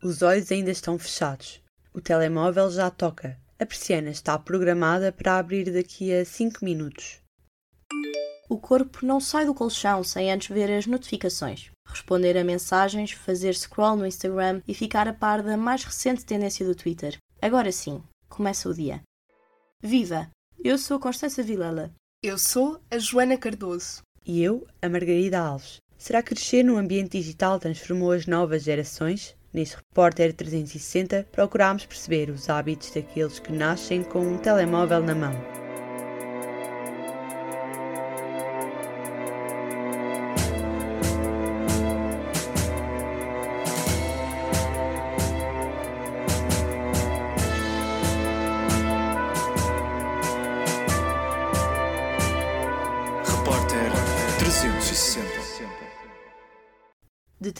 Os olhos ainda estão fechados. O telemóvel já toca. A persiana está programada para abrir daqui a 5 minutos. O corpo não sai do colchão sem antes ver as notificações, responder a mensagens, fazer scroll no Instagram e ficar a par da mais recente tendência do Twitter. Agora sim, começa o dia. Viva! Eu sou a Constança Vilela. Eu sou a Joana Cardoso. E eu, a Margarida Alves. Será que crescer no ambiente digital transformou as novas gerações? Neste Repórter 360, procurámos perceber os hábitos daqueles que nascem com um telemóvel na mão.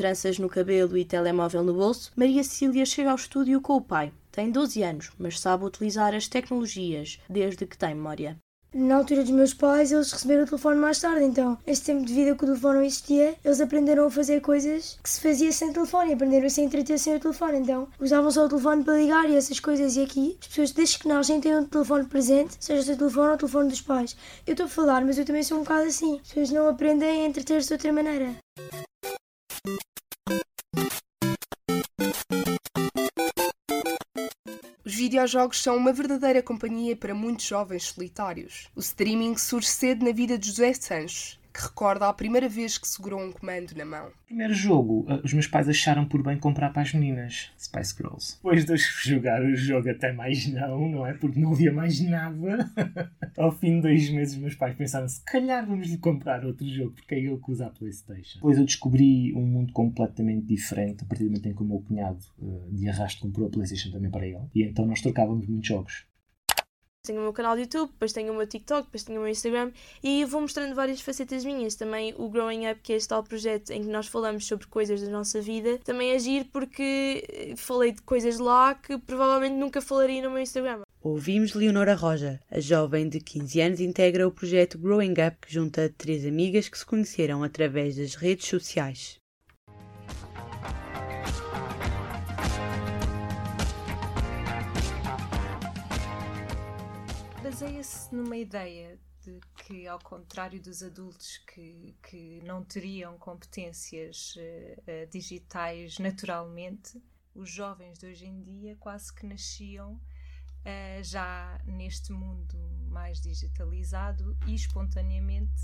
Tranças no cabelo e telemóvel no bolso, Maria Cília chega ao estúdio com o pai. Tem 12 anos, mas sabe utilizar as tecnologias desde que tem memória. Na altura dos meus pais, eles receberam o telefone mais tarde, então, este tempo de vida que o telefone não existia, eles aprenderam a fazer coisas que se fazia sem telefone, aprenderam a se entreter sem o telefone, então, usavam só o telefone para ligar e essas coisas. E aqui, as pessoas desde que nascem têm um telefone presente, seja o seu telefone ou o telefone dos pais. Eu estou a falar, mas eu também sou um bocado assim. As pessoas não aprendem a entreter-se de outra maneira. Os videojogos são uma verdadeira companhia para muitos jovens solitários. O streaming surge cedo na vida de José Sanches, que recorda a primeira vez que segurou um comando na mão. Primeiro jogo, uh, os meus pais acharam por bem comprar para as meninas Spice Girls. Depois de jogar o jogo até mais não, não é? Porque não havia mais nada. Ao fim de dois meses, meus pais pensaram: se calhar vamos lhe comprar outro jogo, porque é ele que usa a PlayStation. Depois eu descobri um mundo completamente diferente a partir do momento em que o meu cunhado uh, de arrasto comprou a PlayStation também para ele. E então nós trocávamos muitos jogos. Tenho o meu canal de YouTube, depois tenho o meu TikTok, depois tenho o meu Instagram e vou mostrando várias facetas minhas. Também o Growing Up, que é este tal projeto em que nós falamos sobre coisas da nossa vida, também agir porque falei de coisas lá que provavelmente nunca falaria no meu Instagram. Ouvimos Leonora Roja. A jovem de 15 anos integra o projeto Growing Up, que junta três amigas que se conheceram através das redes sociais. Baseia-se numa ideia de que, ao contrário dos adultos que, que não teriam competências uh, digitais naturalmente, os jovens de hoje em dia quase que nasciam uh, já neste mundo mais digitalizado e espontaneamente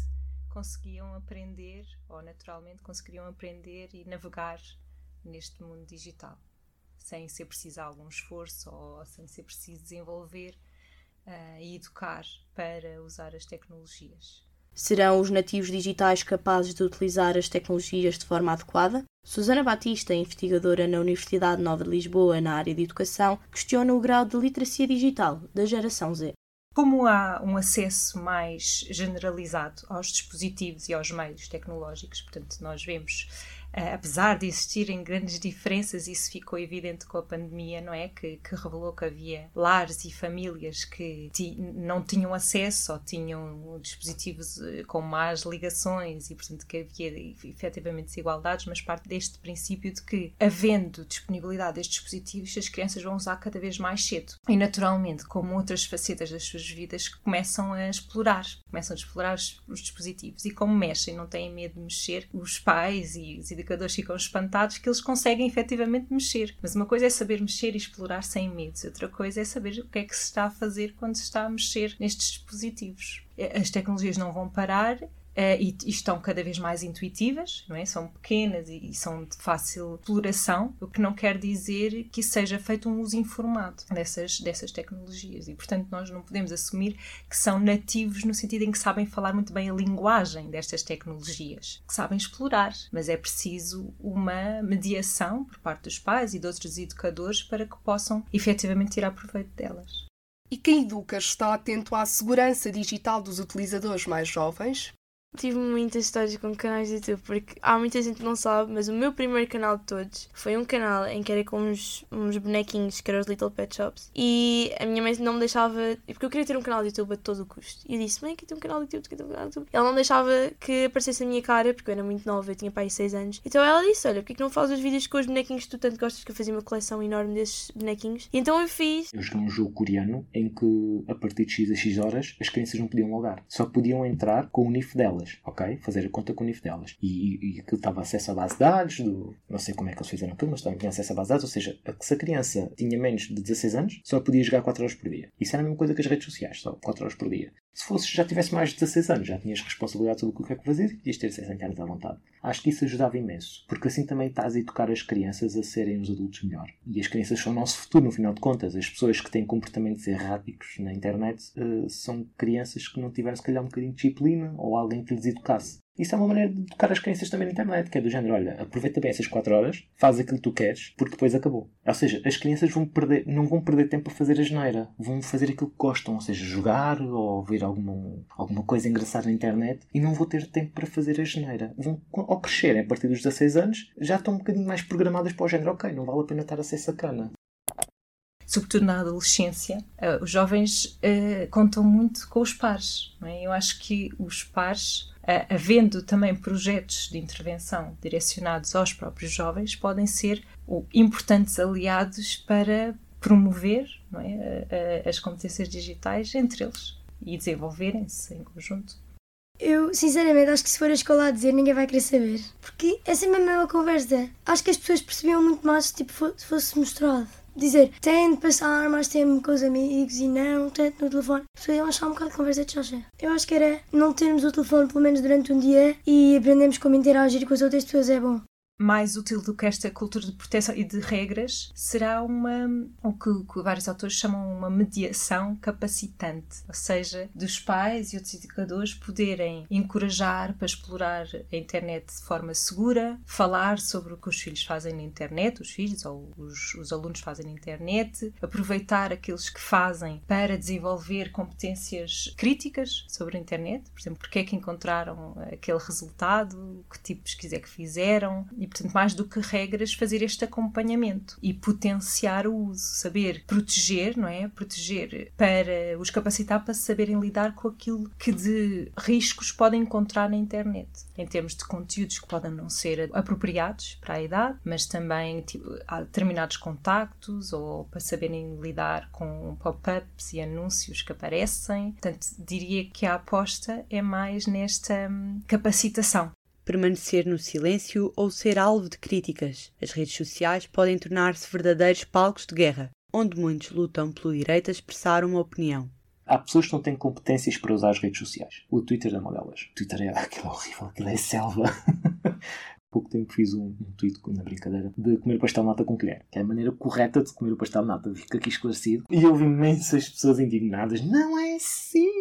conseguiam aprender, ou naturalmente conseguiriam aprender e navegar neste mundo digital, sem ser preciso algum esforço ou sem ser preciso desenvolver uh, e educar para usar as tecnologias. Serão os nativos digitais capazes de utilizar as tecnologias de forma adequada? Susana Batista, investigadora na Universidade Nova de Lisboa na área de educação, questiona o grau de literacia digital da geração Z. Como há um acesso mais generalizado aos dispositivos e aos meios tecnológicos, portanto, nós vemos apesar de existirem grandes diferenças, isso ficou evidente com a pandemia, não é? Que, que revelou que havia lares e famílias que ti, não tinham acesso ou tinham dispositivos uh, com más ligações e, portanto, que havia efetivamente desigualdades, mas parte deste princípio de que, havendo disponibilidade destes dispositivos, as crianças vão usar cada vez mais cedo. E, naturalmente, como outras facetas das suas vidas, começam a explorar, começam a explorar os, os dispositivos e, como mexem, não têm medo de mexer, os pais e os educadores ficam espantados que eles conseguem efetivamente mexer. Mas uma coisa é saber mexer e explorar sem medos, outra coisa é saber o que é que se está a fazer quando se está a mexer nestes dispositivos. As tecnologias não vão parar, Uh, e, e, estão cada vez mais intuitivas, não é? São pequenas e, e, são de fácil exploração, o que não quer dizer que seja feito um uso informado dessas, dessas tecnologias. E, portanto, nós não podemos assumir que são nativos no sentido em que sabem falar muito bem a linguagem destas tecnologias, que sabem explorar, mas é preciso uma mediação por parte dos pais e de outros educadores para que possam efetivamente tirar proveito delas. E quem educa está atento à segurança digital dos utilizadores mais jovens? Tive muitas histórias com canais de YouTube, porque há muita gente que não sabe, mas o meu primeiro canal de todos foi um canal em que era com uns, uns bonequinhos que eram os Little Pet Shops. E a minha mãe não me deixava. Porque eu queria ter um canal de YouTube a todo o custo. E eu disse: Mãe, quero ter um canal de YouTube, quero ter um canal de YouTube. Ela não deixava que aparecesse a minha cara, porque eu era muito nova, eu tinha pai 6 anos. Então ela disse: Olha, porque que não fazes os vídeos com os bonequinhos que tu tanto gostas? Que eu fazia uma coleção enorme desses bonequinhos. E então eu fiz. Eu joguei um jogo coreano em que, a partir de X a X horas, as crianças não podiam logar. Só podiam entrar com o NIF delas, ok? Fazer a conta com o NIF delas. E, e aquilo estava acesso à base de dados, do, não sei como é que eles fizeram aquilo, mas também tinha acesso à base de dados. Ou seja, se a criança tinha menos de 16 anos, só podia jogar 4 horas por dia. Isso era a mesma coisa que as redes sociais, só 4 horas por dia. Se fosse, já tivesse mais de 16 anos, já tinhas responsabilidade sobre o que é que fazer e podias ter acesso à internet à vontade. Acho que isso ajudava imenso, porque assim também estás a educar as crianças a serem os adultos melhor. E as crianças são o nosso futuro, no final de contas. As pessoas que têm comportamentos erráticos na internet uh, são crianças que não tiveram, se calhar, um bocadinho de disciplina ou alguém que lhes educasse. Isso é uma maneira de educar as crianças também na internet, que é do género, olha, aproveita bem essas 4 horas, faz aquilo que tu queres, porque depois acabou. Ou seja, as crianças vão perder, não vão perder tempo a fazer a geneira, vão fazer aquilo que gostam, ou seja, jogar ou ver alguma, alguma coisa engraçada na internet e não vão ter tempo para fazer a geneira. Vão, ao crescerem a partir dos 16 anos, já estão um bocadinho mais programadas para o género, ok, não vale a pena estar a ser sacana sobretudo na adolescência, uh, os jovens uh, contam muito com os pares. É? Eu acho que os pares, uh, havendo também projetos de intervenção direcionados aos próprios jovens, podem ser importantes aliados para promover é? as competências digitais entre eles e desenvolverem-se em conjunto. Eu, sinceramente, acho que se for a escola a dizer, ninguém vai querer saber. Porque é sempre a mesma conversa. Acho que as pessoas percebiam muito mais se tipo, fosse mostrado dizer tem de passar mais tempo com os amigos e não tanto no telefone. Podiam achar um bocado de conversa de chacha. Eu acho que era não termos o telefone pelo menos durante um dia e aprendemos como interagir com as outras pessoas é bom mais útil do que esta cultura de proteção e de regras será uma o que, que, vários autores chamam uma mediação capacitante, ou seja, dos pais e outros educadores poderem encorajar para explorar a internet de forma segura, falar sobre o que os filhos fazem na internet, os filhos ou os, os alunos fazem na internet, aproveitar aqueles que fazem para desenvolver competências críticas sobre a internet, por exemplo, porque é que encontraram aquele resultado, que tipo de pesquisa é que fizeram e, portanto, mais do que regras, fazer este acompanhamento e potenciar o uso, saber proteger, não é? Proteger para os capacitar para saberem lidar com aquilo que de riscos podem encontrar na internet, em termos de conteúdos que podem não ser apropriados para a idade, mas também tipo, há determinados contactos ou para saberem lidar com pop-ups e anúncios que aparecem. Portanto, diria que a aposta é mais nesta hum, capacitação permanecer no silêncio ou ser alvo de críticas. As redes sociais podem tornar-se verdadeiros palcos de guerra, onde muitos lutam pelo direito a expressar uma opinião. Há pessoas que não têm competências para usar as redes sociais. O Twitter é uma delas. O Twitter é aquilo horrível, aquilo é selva. pouco tempo fiz um, um tweet na brincadeira de comer pastel nata com colher, que é a maneira correta de comer o pastel nata. Fica aqui esclarecido. E houve imensas pessoas indignadas. Não é assim!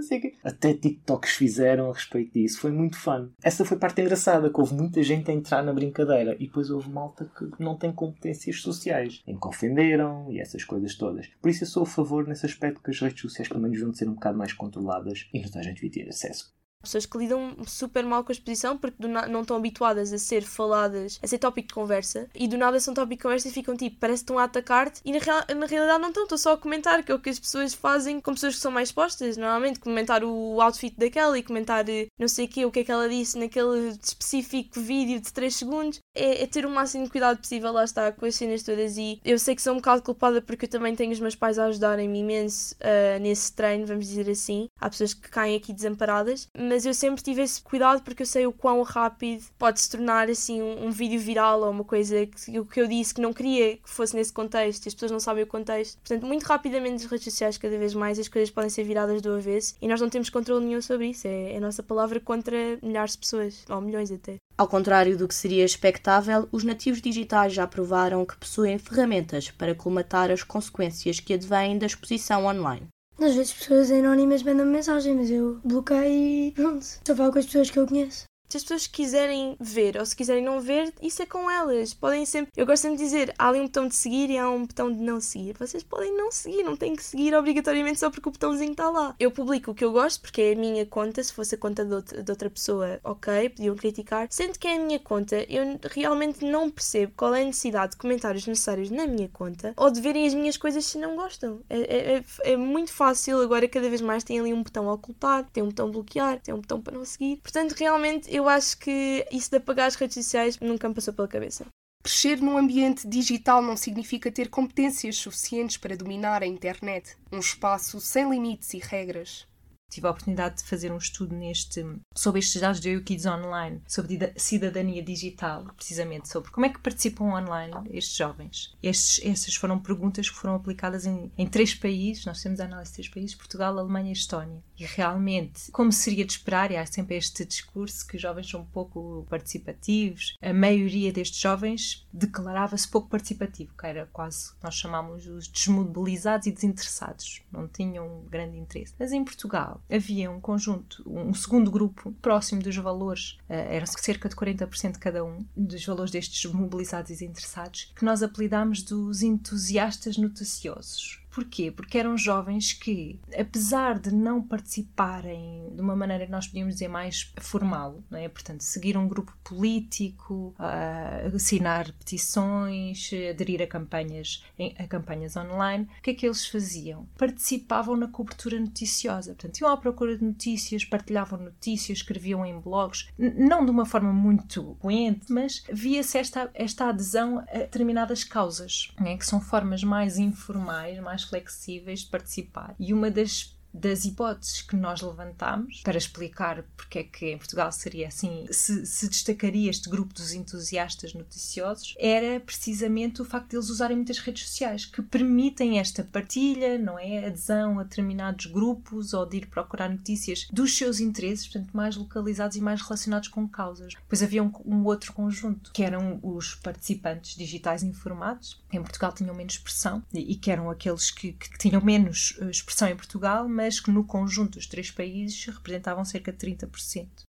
Não sei o quê. Até TikToks fizeram a respeito disso. Foi muito fun. Essa foi parte engraçada, que houve muita gente a entrar na brincadeira. E depois houve malta que não tem competências sociais, em que ofenderam e essas coisas todas. Por isso eu sou a favor nesse aspecto que as redes sociais pelo menos vão ser um bocado mais controladas e não toda a gente devia ter acesso pessoas que lidam super mal com a exposição porque não estão habituadas a ser faladas, a ser tópico de conversa e do nada são tópico de conversa e ficam tipo, parece que estão a atacar-te e na, real, na realidade não estão, estão só a comentar, que é o que as pessoas fazem com pessoas que são mais expostas, normalmente comentar o outfit daquela e comentar eh, não sei o o que é que ela disse naquele específico vídeo de 3 segundos, é, é ter o máximo de cuidado possível, lá está, com as cenas todas e eu sei que sou um bocado culpada porque eu também tenho os meus pais a ajudarem-me imenso uh, nesse treino, vamos dizer assim, há pessoas que caem aqui desamparadas, mas eu sempre tive esse cuidado porque eu sei o quão rápido pode se tornar assim um, um vídeo viral ou uma coisa que o que eu disse que não queria que fosse nesse contexto e as pessoas não sabem o contexto. Portanto, muito rapidamente nas redes sociais, cada vez mais, as coisas podem ser viradas do avesso e nós não temos controle nenhum sobre isso. É, é a nossa palavra contra milhares de pessoas, ou milhões até. Ao contrário do que seria expectável, os nativos digitais já provaram que possuem ferramentas para colmatar as consequências que advêm da exposição online. Às vezes pessoas anónimas mandam -me mensagem, mas eu bloqueio e pronto. Só falo com as pessoas que eu conheço. Se as pessoas quiserem ver ou se quiserem não ver, isso é com elas. Podem sempre. Eu gosto sempre de dizer: há ali um botão de seguir e há um botão de não seguir. Vocês podem não seguir, não têm que seguir obrigatoriamente só porque o botãozinho está lá. Eu publico o que eu gosto porque é a minha conta. Se fosse a conta de outra, pessoa, ok, podiam criticar. Sendo que é a minha conta, eu realmente não percebo qual é a necessidade de comentários necessários na minha conta ou de verem as minhas coisas se não gostam. É, é, é, é muito fácil agora, cada vez mais tem ali um botão a ocultar, tem um botão bloquear, tem um botão para não seguir. Portanto, realmente eu acho que isso de apagar as redes sociais nunca me passou pela cabeça. Crescer num ambiente digital não significa ter competências suficientes para dominar a internet, um espaço sem limites e regras tive a oportunidade de fazer um estudo neste, sobre estes dados do EU Kids Online, sobre cidadania digital, precisamente sobre como é que participam online estes jovens. Estes, estas foram perguntas que foram aplicadas em, em três países, nós temos a análise de três países, Portugal, Alemanha e Estónia. E realmente, como seria de esperar, e há sempre este discurso que os jovens são pouco participativos, a maioria destes jovens declarava-se pouco participativo, que era quase, nós chamamos os desmobilizados e desinteressados, não tinham grande interesse. Mas em Portugal, havia um conjunto, um segundo grupo próximo dos valores, uh, eram cerca de 40% cada um, dos valores destes mobilizados e interessados, que nós apelidámos dos entusiastas noticiosos. Porquê? Porque eram jovens que, apesar de não participarem de uma maneira que nós podíamos dizer mais formal, não é? portanto, seguir um grupo político, uh, assinar petições, aderir a campanhas, a campanhas online, o que é que eles faziam? Participavam na cobertura noticiosa, portanto, iam à procura de notícias, partilhavam notícias, escreviam em blogs, não de uma forma muito coente, mas via-se esta, esta adesão a determinadas causas, é? que são formas mais informais, mais flexíveis de participar. E uma das das hipóteses que nós levantámos para explicar porque é que em Portugal seria assim, se, se, destacaria este grupo dos entusiastas noticiosos, era precisamente o facto de eles usarem muitas redes sociais que permitem esta partilha, não é? Adesão a determinados grupos ou de ir procurar notícias dos seus interesses, portanto, mais localizados e mais relacionados com causas. Depois havia um, um outro conjunto que eram os participantes digitais informados, em Portugal tinham menos expressão e, e que eram aqueles que, que tinham menos eh, expressão em Portugal, mas que no conjunto dos três países representavam cerca de 30%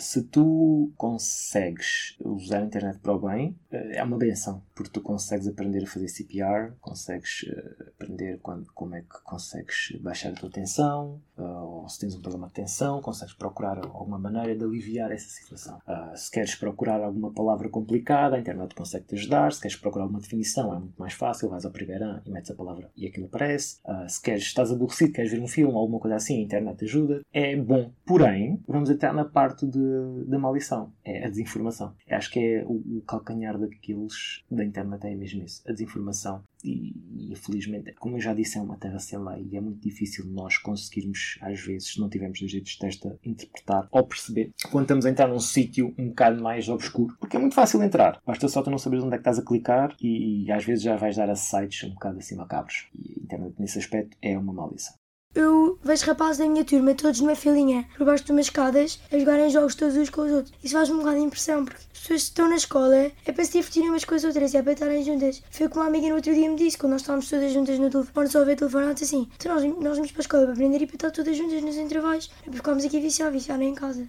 se tu consegues usar a internet para o bem, eh, é uma benção, porque tu consegues aprender a fazer CPR, consegues eh, aprender quando, como é que consegues baixar a tua tensão, eh, ou se tens um problema de tensão, consegues procurar alguma maneira de aliviar essa situação. Se queres procurar alguma palavra complicada, a internet consegue te ajudar. Se queres procurar alguma definição, é muito mais fácil, vais ao primeiro e metes a palavra e aquilo aparece. Se queres, estás aborrecido, queres ver um filme alguma coisa assim, a internet te ajuda. É bom. Porém, vamos entrar na parte de da maldição. É a desinformação. Eu acho que é o, o calcanhar daqueles da internet é mesmo isso. A desinformação. E, e infelizmente, como eu já disse, é uma terra sem lei e é muito difícil nós conseguirmos, às vezes, se não tivermos os jeitos de testa, interpretar ou perceber quando estamos a entrar num sítio um bocado mais obscuro. Porque é muito fácil entrar. Basta só tu não saberes onde é que estás a clicar e, e às vezes já vais dar a sites um bocado assim macabros. E a internet, nesse aspecto, é uma maldição. Eu vejo rapazes da minha turma todos numa filinha, por baixo de umas escadas, a jogarem jogos todos uns com os outros. Isso faz-me um bocado de impressão, porque as pessoas estão na escola é para se divertirem umas com as outras, é para estarem juntas. Foi como uma amiga no outro dia me disse, quando nós estávamos todas juntas no telefone, só a ver telefonados assim. Então nós, nós vamos para a escola para aprender e para estar todas juntas nos intervalos, para ficarmos aqui viciar, viciar em casa.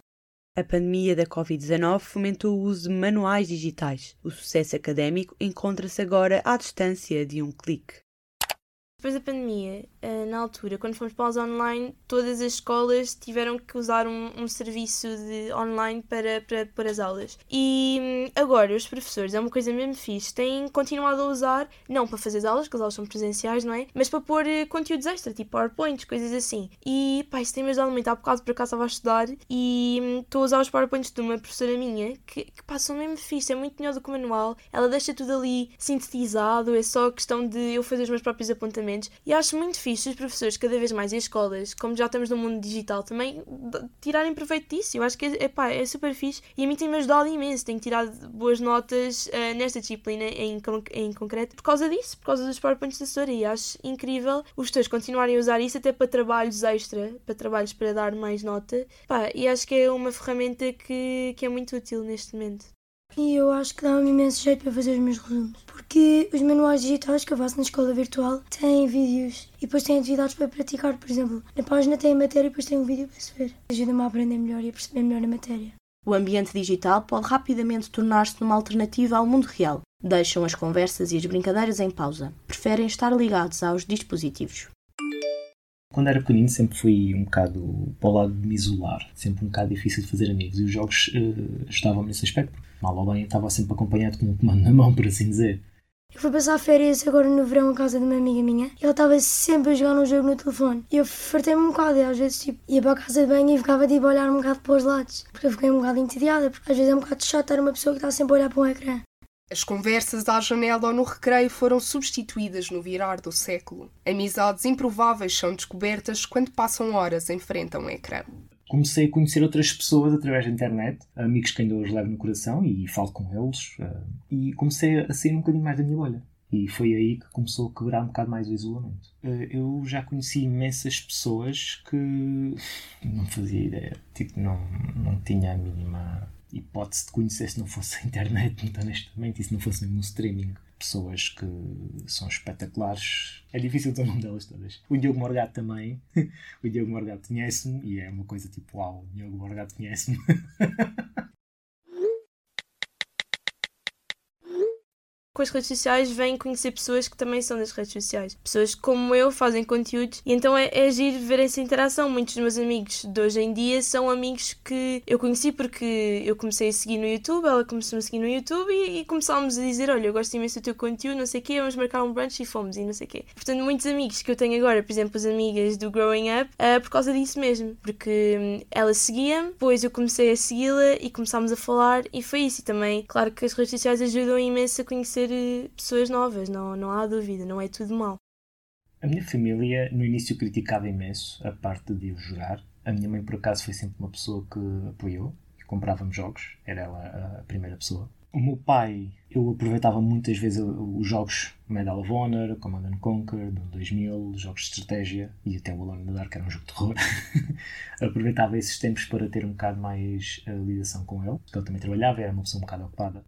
A pandemia da Covid-19 fomentou o uso de manuais digitais. O sucesso académico encontra-se agora à distância de um clique. Depois da pandemia, eh, na altura, quando fomos para os online, todas as escolas tiveram que usar um, um serviço de online para, para, para as aulas. E hum, agora os professores, é uma coisa mesmo fixe, têm continuado a usar, não para fazer as aulas, porque as aulas são presenciais, não é? Mas para pôr eh, conteúdos extra, tipo PowerPoints, coisas assim. E pá, isso tem me ajudado muito. Há bocado por acaso estava a estudar e hum, estou a usar os PowerPoints de uma professora minha que, que pá, são mesmo fixe, é muito melhor do que o manual. Ela deixa tudo ali sintetizado, é só questão de eu fazer os meus próprios apontamentos e acho muito fixe os professores, cada vez mais, e as escolas, como já estamos no mundo digital, também tirarem proveito disso. Eu acho que é, é super fixe e a mim tem-me ajudado imenso. Tenho tirado boas notas uh, nesta disciplina em, em concreto por causa disso, por causa dos PowerPoints da. E acho incrível os professores continuarem a usar isso até para trabalhos extra, para trabalhos para dar mais nota. E acho que é uma ferramenta que, que é muito útil neste momento. E eu acho que dá-me imenso jeito para fazer os meus resumos. Porque os manuais digitais que eu faço na escola virtual têm vídeos e depois têm atividades para praticar. Por exemplo, na página tem a matéria e depois tem um vídeo para se ver. Ajuda-me a aprender melhor e a perceber melhor a matéria. O ambiente digital pode rapidamente tornar-se numa alternativa ao mundo real. Deixam as conversas e as brincadeiras em pausa. Preferem estar ligados aos dispositivos. Quando era pequenino sempre fui um bocado para o lado de me isolar, sempre um bocado difícil de fazer amigos e os jogos uh, ajudavam-me nesse aspecto, mal ou bem estava sempre acompanhado com um comando na mão, por assim dizer. Eu fui passar férias agora no verão à casa de uma amiga minha e ela estava sempre a jogar um jogo no telefone. E eu fartei-me um bocado e às vezes tipo, ia para a casa de banho e ficava tipo, a olhar um bocado para os lados. Porque eu fiquei um bocado entediada, porque às vezes é um bocado chato estar uma pessoa que está sempre a olhar para um ecrã. As conversas à janela ou no recreio foram substituídas no virar do século. Amizades improváveis são descobertas quando passam horas em frente a um ecrã comecei a conhecer outras pessoas através da internet, amigos que ainda hoje levo no coração e falo com eles, uh, e comecei a sair um bocadinho mais da minha bolha. E foi aí que começou a quebrar um bocado mais o isolamento. Uh, eu já conheci imensas pessoas que não fazia ideia, tipo, não, não tinha a mínima hipótese de conhecer se não fosse a internet, muito honestamente, e se não fosse mesmo o streaming pessoas que são espetaculares. É difícil ter o nome delas todas. O Diogo Morgato também. o Diogo Morgato conhece-me e é uma coisa tipo: Uau, o Diogo Morgato conhece-me. com as redes sociais vêm conhecer pessoas que também são das redes sociais. Pessoas como eu fazem conteúdos e então é, é agir ver essa interação. Muitos dos meus amigos de hoje em dia são amigos que eu conheci porque eu comecei a seguir no YouTube, ela começou a seguir no YouTube e, e começámos a dizer: Olha, eu gosto imenso do teu conteúdo, não sei o quê, vamos marcar um brunch e fomos e não sei o quê. Portanto, muitos amigos que eu tenho agora, por exemplo, as amigas do Growing Up, uh, por causa disso mesmo, porque hum, ela seguia-me, depois eu comecei a segui-la e começámos a falar e foi isso. E também, claro que as redes sociais ajudam imenso a conhecer pessoas novas, não, não há dúvida, não é tudo mal. A minha família no início criticava imenso a parte de eu jogar. A minha mãe, por acaso, foi sempre uma pessoa que apoiou, que comprava-me jogos, era ela a primeira pessoa. O meu pai, eu aproveitava muitas vezes os jogos Medal of Honor, Command Conquer, do 2000, jogos de estratégia e até o Alone in the Dark era um jogo de terror. aproveitava esses tempos para ter um bocado mais uh, ligação com ele, porque ele também trabalhava, era uma pessoa um bocado ocupada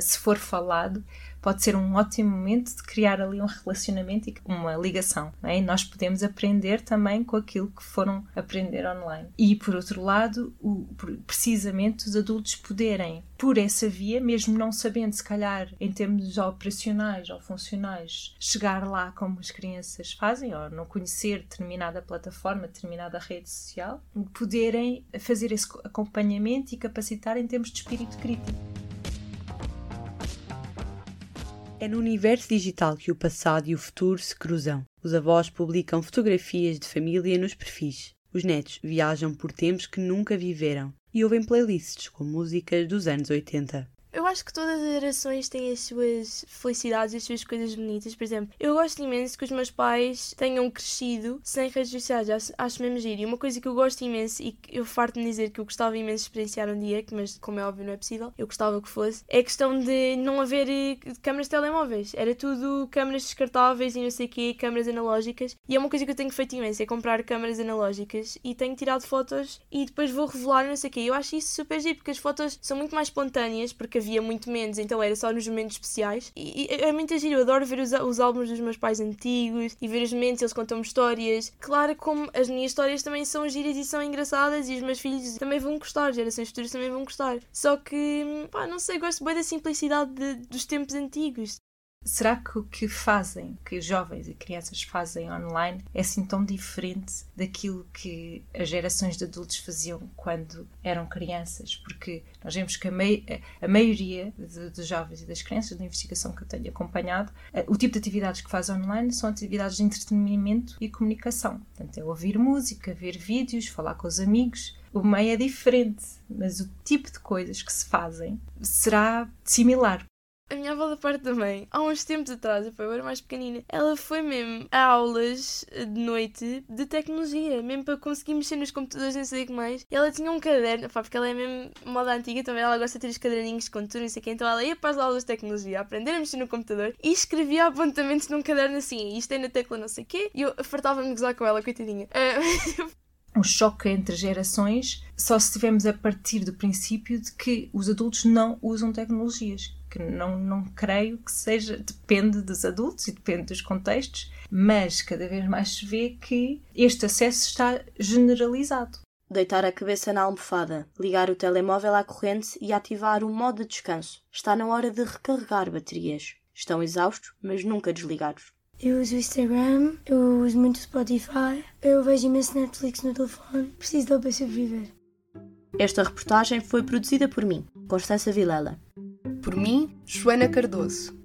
se for falado, pode ser um ótimo momento de criar ali um relacionamento e uma ligação. É? Nós podemos aprender também com aquilo que foram aprender online. E, por outro lado, o, precisamente os adultos poderem, por essa via, mesmo não sabendo, se calhar, em termos operacionais ou funcionais, chegar lá como as crianças fazem, ou não conhecer determinada plataforma, determinada rede social, poderem fazer esse acompanhamento e capacitar em termos de espírito crítico. É no universo digital que o passado e o futuro se cruzam. Os avós publicam fotografias de família nos perfis. Os netos viajam por tempos que nunca viveram e ouvem playlists com músicas dos anos 80 eu acho que todas as gerações têm as suas felicidades e as suas coisas bonitas. Por exemplo, eu gosto imenso que os meus pais tenham crescido sem redes sociais. Acho, acho mesmo giro. E uma coisa que eu gosto imenso e que eu farto-me dizer que eu gostava imenso de experienciar um dia, mas como é óbvio não é possível, eu gostava que fosse, é a questão de não haver eh, câmaras de telemóveis. Era tudo câmaras descartáveis e não sei o quê, câmaras analógicas. E é uma coisa que eu tenho feito imenso, é comprar câmaras analógicas e tenho tirado fotos e depois vou revelar não sei o quê. Eu acho isso super giro porque as fotos são muito mais espontâneas porque havia muito menos, então era só nos momentos especiais. E, e é muito giro, eu adoro ver os, os álbuns dos meus pais antigos e ver os momentos, eles contam-me histórias. Claro, como as minhas histórias também são giras e são engraçadas e os meus filhos também vão gostar, gerações futuras também vão gostar. Só que, pá, não sei, gosto bem da simplicidade de, dos tempos antigos. Será que o que fazem, que jovens e crianças fazem online, é assim tão diferente daquilo que as gerações de adultos faziam quando eram crianças? Porque nós vemos que a, mei a maioria dos jovens e das crianças, da investigação que eu tenho acompanhado, eh, o tipo de atividades que fazem online são atividades de entretenimento e comunicação. Portanto, é ouvir música, ver vídeos, falar com os amigos. O meio é diferente, mas o tipo de coisas que se fazem será similar a minha avó da parte da mãe, há uns tempos atrás, eu, era mais pequenina, ela foi mesmo a aulas de noite de tecnologia, mesmo para conseguir mexer nos computadores, não sei o que mais. E ela tinha um caderno, pá, porque ela é mesmo moda antiga também, ela gosta de ter os caderninhos com tudo, não sei o que, então ela ia para as aulas de tecnologia, aprender a mexer no computador e escrevia apontamentos num caderno assim, isto é na tecla não sei o quê, e eu fartava-me de gozar com ela, coitadinha. Um choque entre gerações só se estivermos a partir do princípio de que os adultos não usam tecnologias. Que não, não creio que seja. Depende dos adultos e depende dos contextos, mas cada vez mais se vê que este acesso está generalizado. Deitar a cabeça na almofada, ligar o telemóvel à corrente e ativar o modo de descanso. Está na hora de recarregar baterias. Estão exaustos, mas nunca desligados. Eu uso o Instagram, eu uso muito o Spotify, eu vejo imenso Netflix no telefone, preciso dele para sobreviver. Esta reportagem foi produzida por mim, Constança Vilela. Por mim, Joana Cardoso.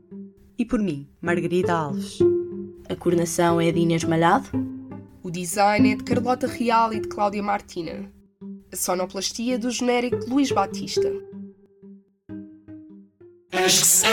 E por mim, Margarida Alves. A coordenação é de Inês Malhado. O design é de Carlota Real e de Cláudia Martina. A sonoplastia do genérico Luís Batista. Acho que se